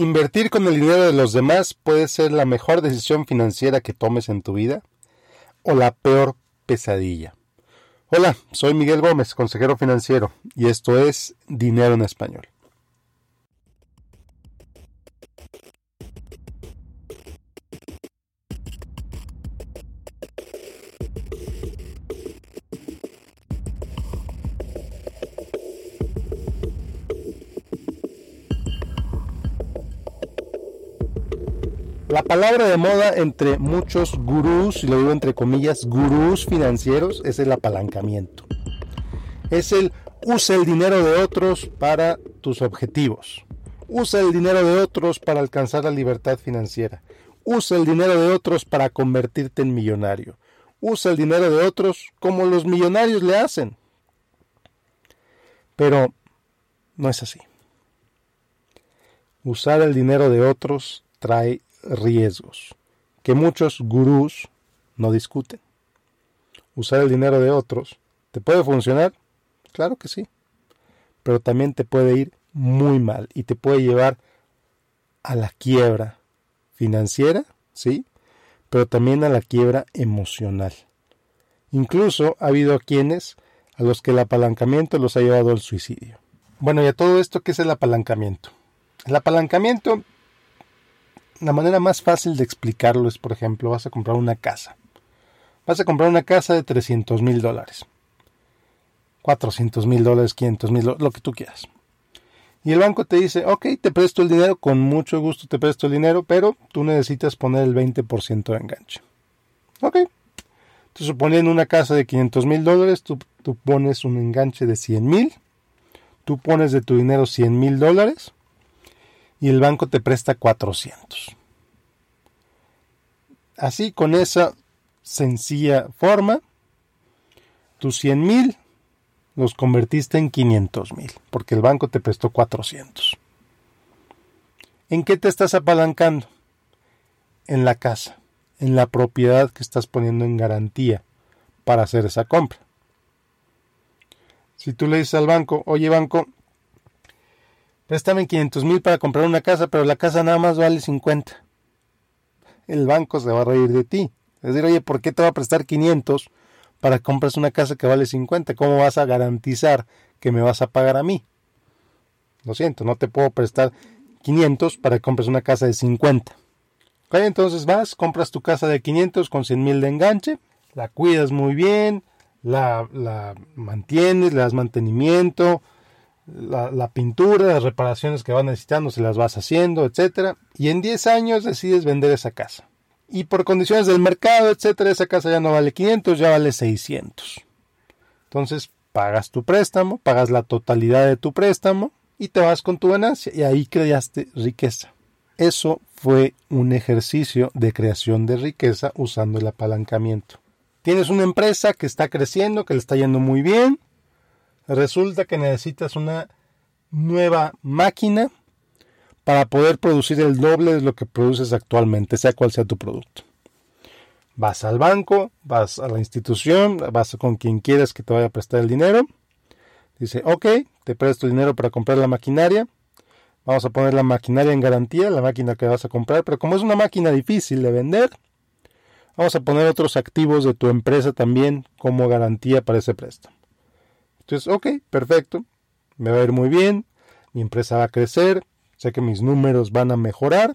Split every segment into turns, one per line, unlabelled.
¿Invertir con el dinero de los demás puede ser la mejor decisión financiera que tomes en tu vida? ¿O la peor pesadilla? Hola, soy Miguel Gómez, consejero financiero, y esto es Dinero en Español. La palabra de moda entre muchos gurús, y lo digo entre comillas, gurús financieros, es el apalancamiento. Es el usa el dinero de otros para tus objetivos. Usa el dinero de otros para alcanzar la libertad financiera. Usa el dinero de otros para convertirte en millonario. Usa el dinero de otros como los millonarios le hacen. Pero no es así. Usar el dinero de otros trae riesgos que muchos gurús no discuten. Usar el dinero de otros, ¿te puede funcionar? Claro que sí, pero también te puede ir muy mal y te puede llevar a la quiebra financiera, ¿sí? Pero también a la quiebra emocional. Incluso ha habido quienes a los que el apalancamiento los ha llevado al suicidio. Bueno, y a todo esto, ¿qué es el apalancamiento? El apalancamiento la manera más fácil de explicarlo es, por ejemplo, vas a comprar una casa. Vas a comprar una casa de 300 mil dólares. 400 mil dólares, 500 mil, lo que tú quieras. Y el banco te dice, ok, te presto el dinero, con mucho gusto te presto el dinero, pero tú necesitas poner el 20% de enganche. Ok. Entonces, suponiendo una casa de 500 mil dólares, tú, tú, pones un enganche de 100 mil, tú pones de tu dinero 100 mil dólares, y el banco te presta 400. Así, con esa sencilla forma, tus 100 mil los convertiste en 500 mil, porque el banco te prestó 400. ¿En qué te estás apalancando? En la casa, en la propiedad que estás poniendo en garantía para hacer esa compra. Si tú le dices al banco, oye banco, préstame 500 mil para comprar una casa, pero la casa nada más vale 50. El banco se va a reír de ti. Es decir, oye, ¿por qué te va a prestar 500 para que compres una casa que vale 50? ¿Cómo vas a garantizar que me vas a pagar a mí? Lo siento, no te puedo prestar 500 para que compres una casa de 50. entonces vas, compras tu casa de 500 con 100 mil de enganche, la cuidas muy bien, la, la mantienes, le das mantenimiento, la, pintura, las reparaciones que van necesitando, se las vas haciendo, etcétera, y en 10 años decides vender esa casa. Y por condiciones del mercado, etcétera, esa casa ya no vale 500, ya vale 600. Entonces, pagas tu préstamo, pagas la totalidad de tu préstamo y te vas con tu ganancia y ahí creaste riqueza. Eso fue un ejercicio de creación de riqueza usando el apalancamiento. Tienes una empresa que está creciendo, que le está yendo muy bien, resulta que necesitas una nueva máquina para poder producir el doble de lo que produces actualmente, sea cual sea tu producto. Vas al banco, vas a la institución, vas con quien quieras que te vaya a prestar el dinero. Dice, ok, te presto dinero para comprar la maquinaria. Vamos a poner la maquinaria en garantía, la máquina que vas a comprar, pero como es una máquina difícil de vender, vamos a poner otros activos de tu empresa también como garantía para ese préstamo. Entonces, ok, perfecto, me va a ir muy bien, mi empresa va a crecer, sé que mis números van a mejorar,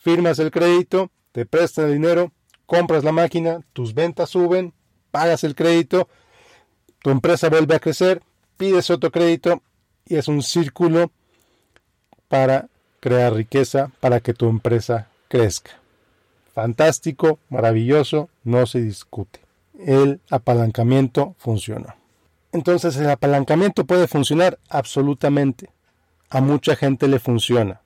firmas el crédito, te prestan el dinero, compras la máquina, tus ventas suben, pagas el crédito, tu empresa vuelve a crecer, pides otro crédito y es un círculo para crear riqueza, para que tu empresa crezca. Fantástico, maravilloso, no se discute. El apalancamiento funciona. Entonces el apalancamiento puede funcionar absolutamente. A mucha gente le funciona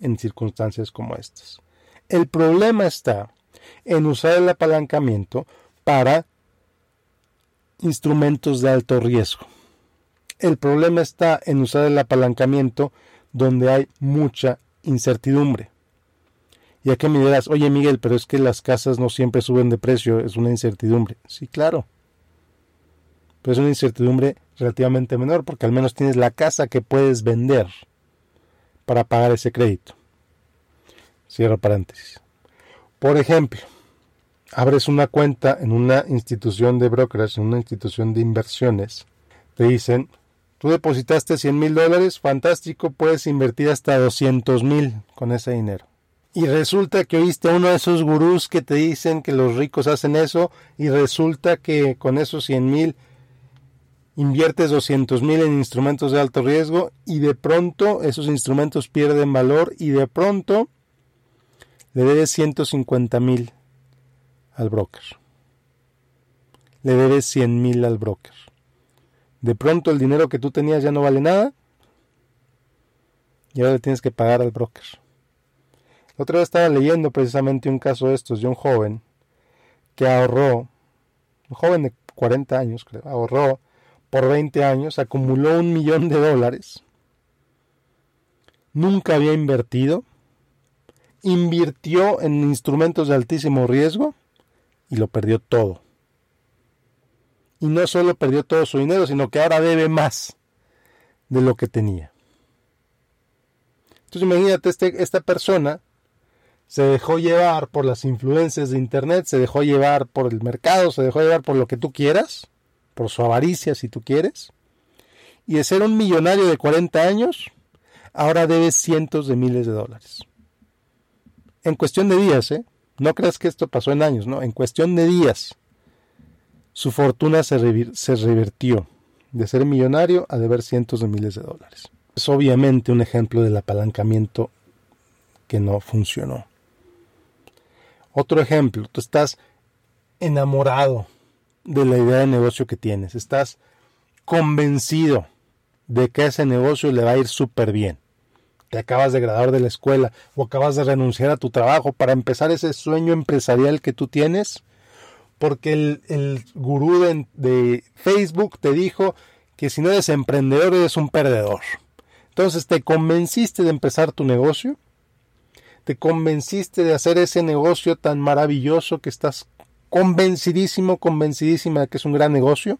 en circunstancias como estas. El problema está en usar el apalancamiento para instrumentos de alto riesgo. El problema está en usar el apalancamiento donde hay mucha incertidumbre. Y aquí me dirás, oye Miguel, pero es que las casas no siempre suben de precio, es una incertidumbre. Sí, claro es una incertidumbre relativamente menor porque al menos tienes la casa que puedes vender. para pagar ese crédito. Cierro paréntesis. Por ejemplo, abres una cuenta en una institución de brokerage, en una institución de inversiones. Te dicen, tú depositaste 100 mil dólares, fantástico, puedes invertir hasta 200 mil con ese dinero. Y resulta que oíste a uno de esos gurús que te dicen que los ricos hacen eso y resulta que con esos 100 mil inviertes 200 mil en instrumentos de alto riesgo y de pronto esos instrumentos pierden valor y de pronto le debes 150 mil al broker. Le debes 100 mil al broker. De pronto el dinero que tú tenías ya no vale nada y ahora le tienes que pagar al broker. La otra vez estaba leyendo precisamente un caso de estos de un joven que ahorró, un joven de 40 años creo, ahorró por 20 años, acumuló un millón de dólares, nunca había invertido, invirtió en instrumentos de altísimo riesgo y lo perdió todo. Y no solo perdió todo su dinero, sino que ahora debe más de lo que tenía. Entonces imagínate, este, esta persona se dejó llevar por las influencias de Internet, se dejó llevar por el mercado, se dejó llevar por lo que tú quieras, por su avaricia si tú quieres, y de ser un millonario de 40 años, ahora debe cientos de miles de dólares. En cuestión de días, ¿eh? No creas que esto pasó en años, no, en cuestión de días su fortuna se, revirtió de ser millonario a deber cientos de miles de dólares. Es obviamente un ejemplo del apalancamiento que no funcionó. Otro ejemplo, tú estás enamorado de la idea de negocio que tienes, estás convencido de que ese negocio le va a ir súper bien te acabas de graduar de la escuela o acabas de renunciar a tu trabajo para empezar ese sueño empresarial que tú tienes, porque el, gurú de, de Facebook te dijo que si no eres emprendedor eres un perdedor. Entonces te convenciste de empezar tu negocio, te convenciste de hacer ese negocio tan maravilloso que estás convencidísimo, convencidísima de que es un gran negocio.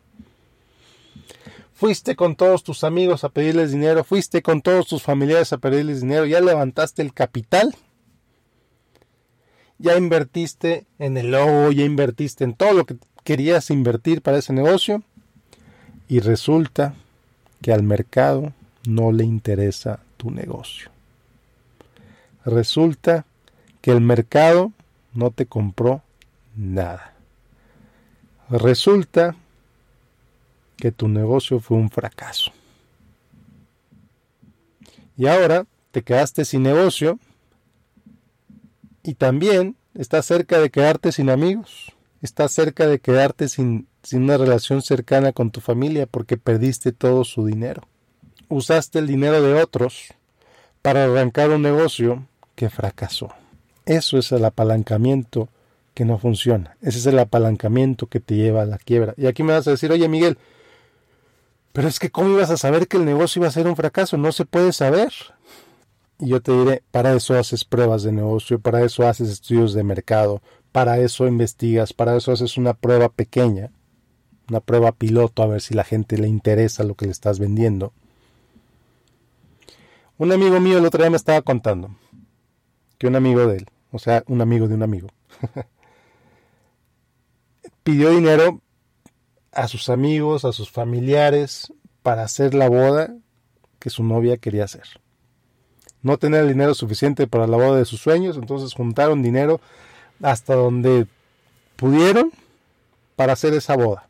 Fuiste con todos tus amigos a pedirles dinero, fuiste con todos tus familiares a pedirles dinero, ya levantaste el capital, ya invertiste en el logo, ya invertiste en todo lo que querías invertir para ese negocio. Y resulta que al mercado no le interesa tu negocio. Resulta que el mercado no te compró nada. Resulta que tu negocio fue un fracaso. Y ahora te quedaste sin negocio y también estás cerca de quedarte sin amigos, estás cerca de quedarte sin, sin una relación cercana con tu familia porque perdiste todo su dinero. Usaste el dinero de otros para arrancar un negocio que fracasó. Eso es el apalancamiento que no funciona. Ese es el apalancamiento que te lleva a la quiebra. Y aquí me vas a decir, oye Miguel, pero es que ¿cómo ibas a saber que el negocio iba a ser un fracaso? No se puede saber. Y yo te diré, para eso haces pruebas de negocio, para eso haces estudios de mercado, para eso investigas, para eso haces una prueba pequeña, una prueba piloto a ver si la gente le interesa lo que le estás vendiendo. Un amigo mío el otro día me estaba contando que un amigo de él, o sea, un amigo de un amigo, pidió dinero a sus amigos, a sus familiares, para hacer la boda que su novia quería hacer. No tenía el dinero suficiente para la boda de sus sueños, entonces juntaron dinero hasta donde pudieron para hacer esa boda.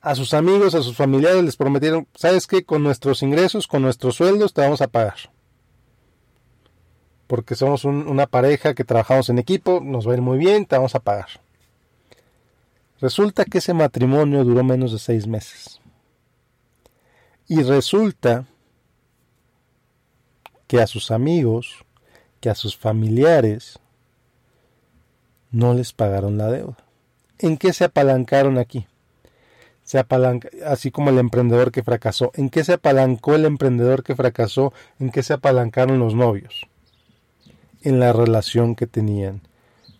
A sus amigos, a sus familiares les prometieron, ¿sabes qué? Con nuestros ingresos, con nuestros sueldos, te vamos a pagar. Porque somos una pareja que trabajamos en equipo, nos va a ir muy bien, te vamos a pagar. Resulta que ese matrimonio duró menos de seis meses. Y resulta que a sus amigos, que a sus familiares, no les pagaron la deuda. ¿En qué se apalancaron aquí? Así como el emprendedor que fracasó. ¿En qué se apalancó el emprendedor que fracasó? ¿En qué se apalancaron los novios? En la relación que tenían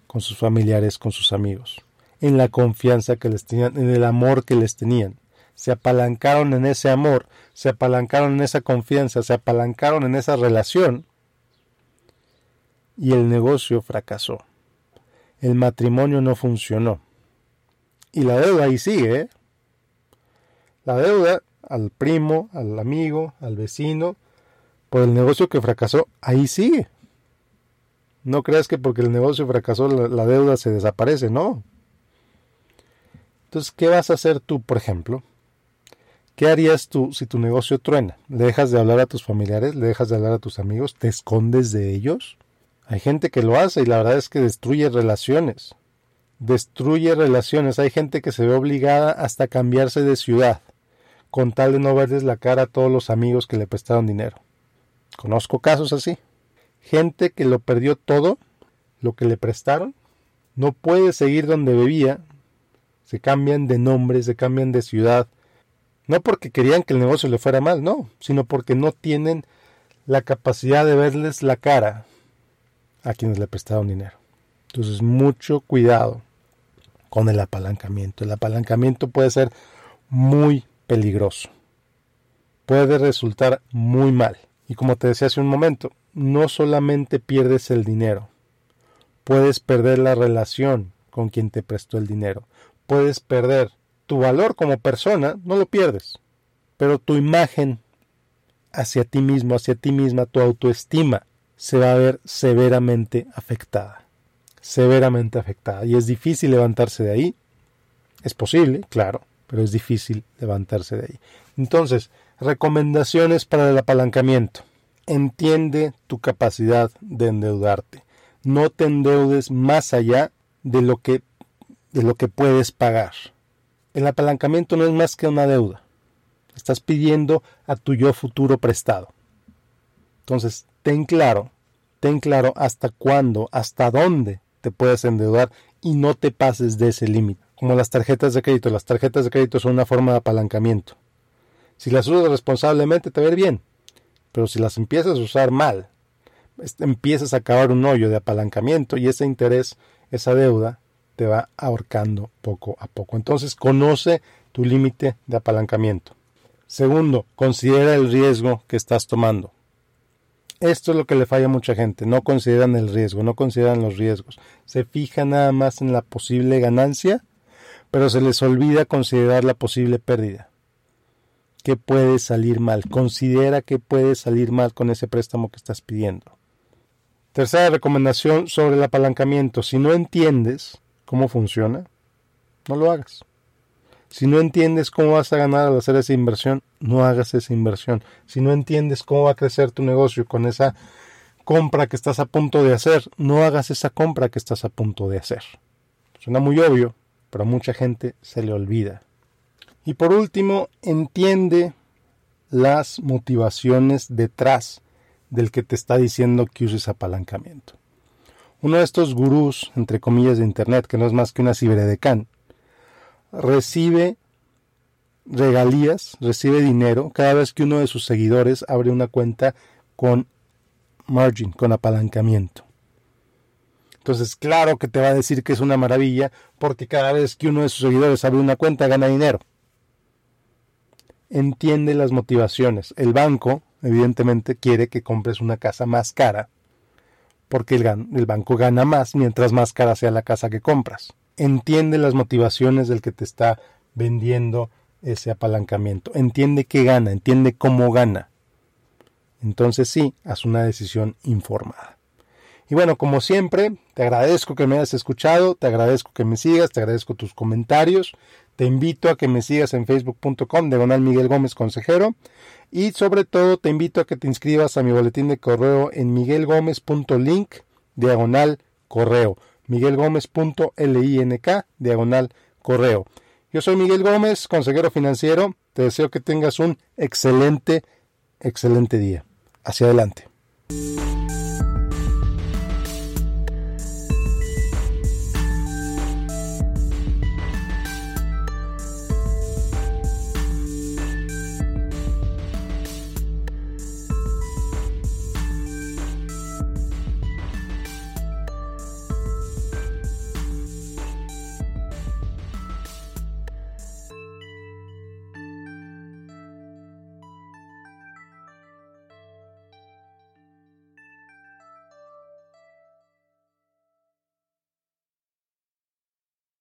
con sus familiares, con sus amigos en la confianza que les tenían, en el amor que les tenían. se apalancaron en ese amor, se apalancaron en esa confianza, se apalancaron en esa relación y el negocio fracasó. El matrimonio no funcionó. Y la deuda ahí sigue. ¿eh? La deuda al primo, al amigo, al vecino, por el negocio que fracasó, ahí sigue. No creas que porque el negocio fracasó la, deuda se desaparece, no. Entonces, ¿qué vas a hacer tú, por ejemplo? ¿Qué harías tú si tu negocio truena? ¿Le dejas de hablar a tus familiares? ¿Le dejas de hablar a tus amigos? ¿Te escondes de ellos? Hay gente que lo hace y la verdad es que destruye relaciones. Destruye relaciones. Hay gente que se ve obligada hasta cambiarse de ciudad con tal de no verles la cara a todos los amigos que le prestaron dinero. Conozco casos así gente que lo perdió todo, lo que le prestaron, no puede seguir donde bebía, se cambian de nombre, se cambian de ciudad, no porque querían que el negocio le fuera mal, no, sino porque no tienen la capacidad de verles la cara a quienes le prestaron dinero. Entonces, mucho cuidado con el apalancamiento. El apalancamiento puede ser muy peligroso. Puede resultar muy mal. Y como te decía hace un momento, no solamente pierdes el dinero, puedes perder la relación con quien te prestó el dinero, puedes perder tu valor como persona, no lo pierdes, pero tu imagen hacia ti mismo, hacia ti misma, tu autoestima se va a ver severamente afectada, severamente afectada. Y es difícil levantarse de ahí, es posible, claro, pero es difícil levantarse de ahí. Entonces, recomendaciones para el apalancamiento entiende tu capacidad de endeudarte. No te endeudes más allá de lo que, de lo que puedes pagar. El apalancamiento no es más que una deuda. Estás pidiendo a tu yo futuro prestado. Entonces, ten claro, ten claro hasta cuándo, hasta dónde te puedes endeudar y no te pases de ese límite. Como las tarjetas de crédito. Las tarjetas de crédito son una forma de apalancamiento. Si las usas responsablemente, te va a ir bien. Pero si las empiezas a usar mal, empiezas a acabar un hoyo de apalancamiento y ese interés, esa deuda, te va ahorcando poco a poco. Entonces, conoce tu límite de apalancamiento. Segundo, considera el riesgo que estás tomando. Esto es lo que le falla a mucha gente. No consideran el riesgo, no consideran los riesgos. Se fijan nada más en la posible ganancia, pero se les olvida considerar la posible pérdida que puede salir mal. Considera que puede salir mal con ese préstamo que estás pidiendo. Tercera recomendación sobre el apalancamiento. Si no entiendes cómo funciona, no lo hagas. Si no entiendes cómo vas a ganar al hacer esa inversión, no hagas esa inversión. Si no entiendes cómo va a crecer tu negocio con esa compra que estás a punto de hacer, no hagas esa compra que estás a punto de hacer. Suena muy obvio, pero a mucha gente se le olvida. Y por último, entiende las motivaciones detrás del que te está diciendo que uses apalancamiento. Uno de estos gurús, entre comillas, de Internet, que no es más que una ciberedecán, recibe regalías, recibe dinero cada vez que uno de sus seguidores abre una cuenta con margin, con apalancamiento. Entonces, claro que te va a decir que es una maravilla porque cada vez que uno de sus seguidores abre una cuenta gana dinero entiende las motivaciones. El banco, evidentemente, quiere que compres una casa más cara, porque el, el, banco gana más mientras más cara sea la casa que compras. Entiende las motivaciones del que te está vendiendo ese apalancamiento. Entiende qué gana, entiende cómo gana. Entonces sí, haz una decisión informada. Y bueno, como siempre, te agradezco que me hayas escuchado, te agradezco que me sigas, te agradezco tus comentarios. Te invito a que me sigas en facebook.com, diagonal Miguel Gómez Consejero. Y sobre todo te invito a que te inscribas a mi boletín de correo en miguelgomez.link, diagonal correo. miguelgomez.link, diagonal correo. Yo soy Miguel Gómez, consejero financiero. Te deseo que tengas un excelente, excelente día. Hacia adelante.